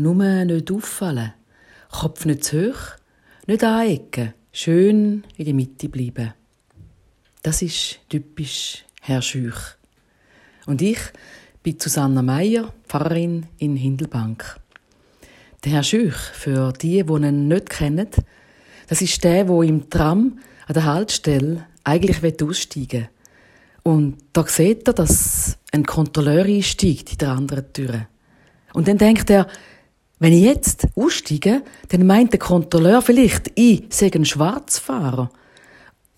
Nur nicht auffallen. Kopf nicht zu hoch, nicht anecken, schön in der Mitte bleiben. Das ist typisch Herr Schüch. Und ich bin Susanna Meier, Pfarrerin in Hindelbank. Der Herr Schüch, für die, die ihn nicht kennen, das ist der, wo im Tram an der Haltestelle eigentlich aussteigen will. Und da sieht er, dass ein Kontrolleur einsteigt in der anderen Tür. Und dann denkt er, wenn ich jetzt aussteige, dann meint der Kontrolleur vielleicht, ich sei ein Schwarzfahrer.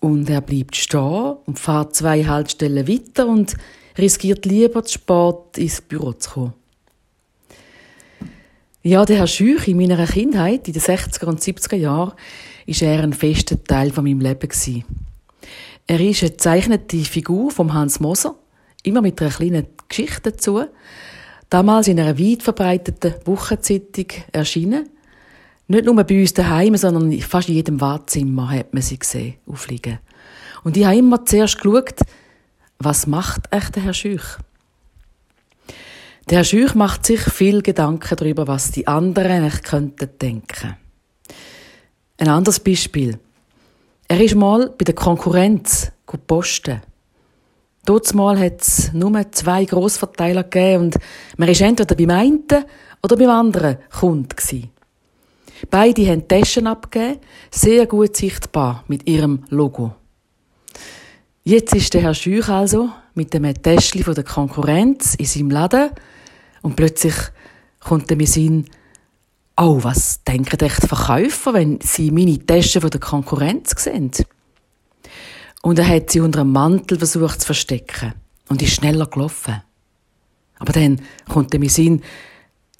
Und er bleibt stehen und fährt zwei Haltestellen weiter und riskiert lieber zu spät ins Büro zu kommen. Ja, der Herr Schüch in meiner Kindheit, in den 60er und 70er Jahren, ist er ein fester Teil von meinem Leben. Er ist eine gezeichnete Figur von Hans Moser, immer mit einer kleinen Geschichte dazu, damals in einer weit verbreiteten Wochenzeitung erschienen. Nicht nur bei uns daheim, sondern fast in jedem Wartezimmer hat man sie gesehen, aufliegen. Und ich habe immer zuerst geschaut, was macht echt der Herr Schüch? Der Herr Schüch macht sich viel Gedanken darüber, was die anderen eigentlich könnten denken. Ein anderes Beispiel. Er ist mal bei der Konkurrenz posten. Dort hat es nur zwei Grossverteiler gegeben und man war entweder beim einen oder beim anderen Kunden. Beide haben Taschen abgegeben, sehr gut sichtbar mit ihrem Logo. Jetzt ist der Herr Schüch also mit dem Täschchen von der Konkurrenz in seinem Laden und plötzlich kommt er mir Sinn, oh, was denken echt Verkäufer, wenn sie meine Taschen von der Konkurrenz sehen? Und er hat sie unter einem Mantel versucht zu verstecken und ist schneller gelaufen. Aber dann kommt er mir Sinn,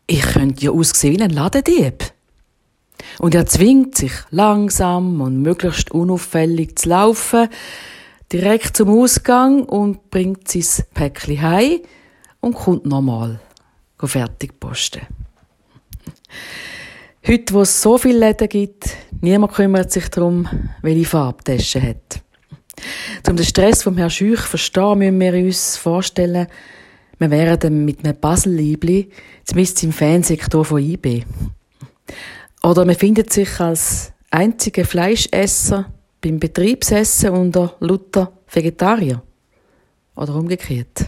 ich könnte ja aussehen wie ein Ladendieb. Und er zwingt sich langsam und möglichst unauffällig zu laufen, direkt zum Ausgang und bringt sein Päckchen heim und kommt nochmal fertig posten. Heute, wo es so viele Läden gibt, niemand kümmert sich darum, welche Farbe die Tasche hat. Um den Stress vom Herrn Schüch zu verstehen, müssen wir uns vorstellen, wir wären mit einem Puzzle-Liebli, zumindest im Fansektor von IB. Oder man findet sich als einziger Fleischesser beim Betriebsessen unter Luther Vegetarier. Oder umgekehrt.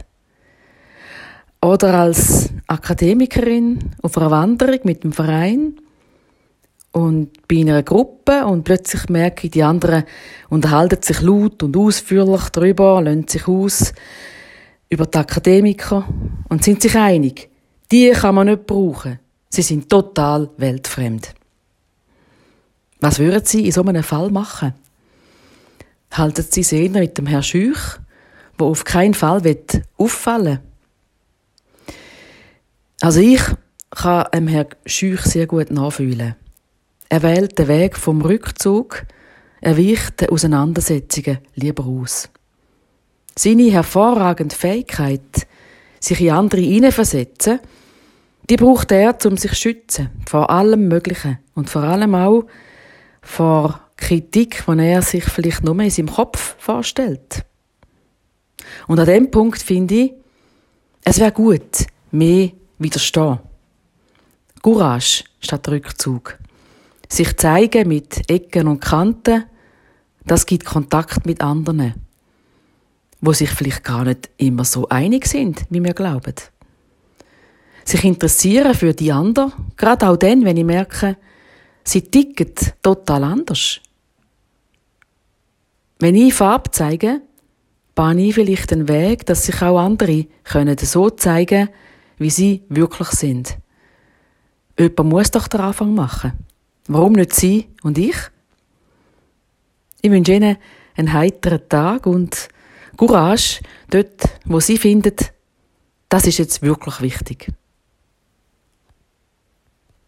Oder als Akademikerin auf einer Wanderung mit dem Verein und bin in einer Gruppe und plötzlich merke ich, die anderen unterhalten sich laut und ausführlich darüber, lassen sich aus über die Akademiker und sind sich einig, die kann man nicht brauchen. Sie sind total weltfremd. Was würden Sie in so einem Fall machen? Halten Sie sich mit dem Herrn Schüch, wo auf keinen Fall auffallen will? Also ich kann dem Herrn Schüch sehr gut nachfühlen. Er wählt den Weg vom Rückzug, er weicht den Auseinandersetzungen lieber aus. Seine hervorragende Fähigkeit, sich in andere hineinversetzen, die braucht er, um sich zu schützen vor allem Möglichen und vor allem auch vor Kritik, die er sich vielleicht nur in seinem Kopf vorstellt. Und an dem Punkt finde ich, es wäre gut, mehr widerstehen. Courage statt Rückzug. Sich zeigen mit Ecken und Kanten, das gibt Kontakt mit anderen, wo sich vielleicht gar nicht immer so einig sind, wie wir glauben. Sich interessieren für die anderen, gerade auch dann, wenn ich merke, sie ticken total anders. Wenn ich Farbe zeige, bahne ich vielleicht einen Weg, dass sich auch andere können so zeigen, wie sie wirklich sind. Jemand muss doch den Anfang machen. Warum nicht Sie und ich? Ich wünsche Ihnen einen heiteren Tag und Courage dort, wo Sie finden, das ist jetzt wirklich wichtig.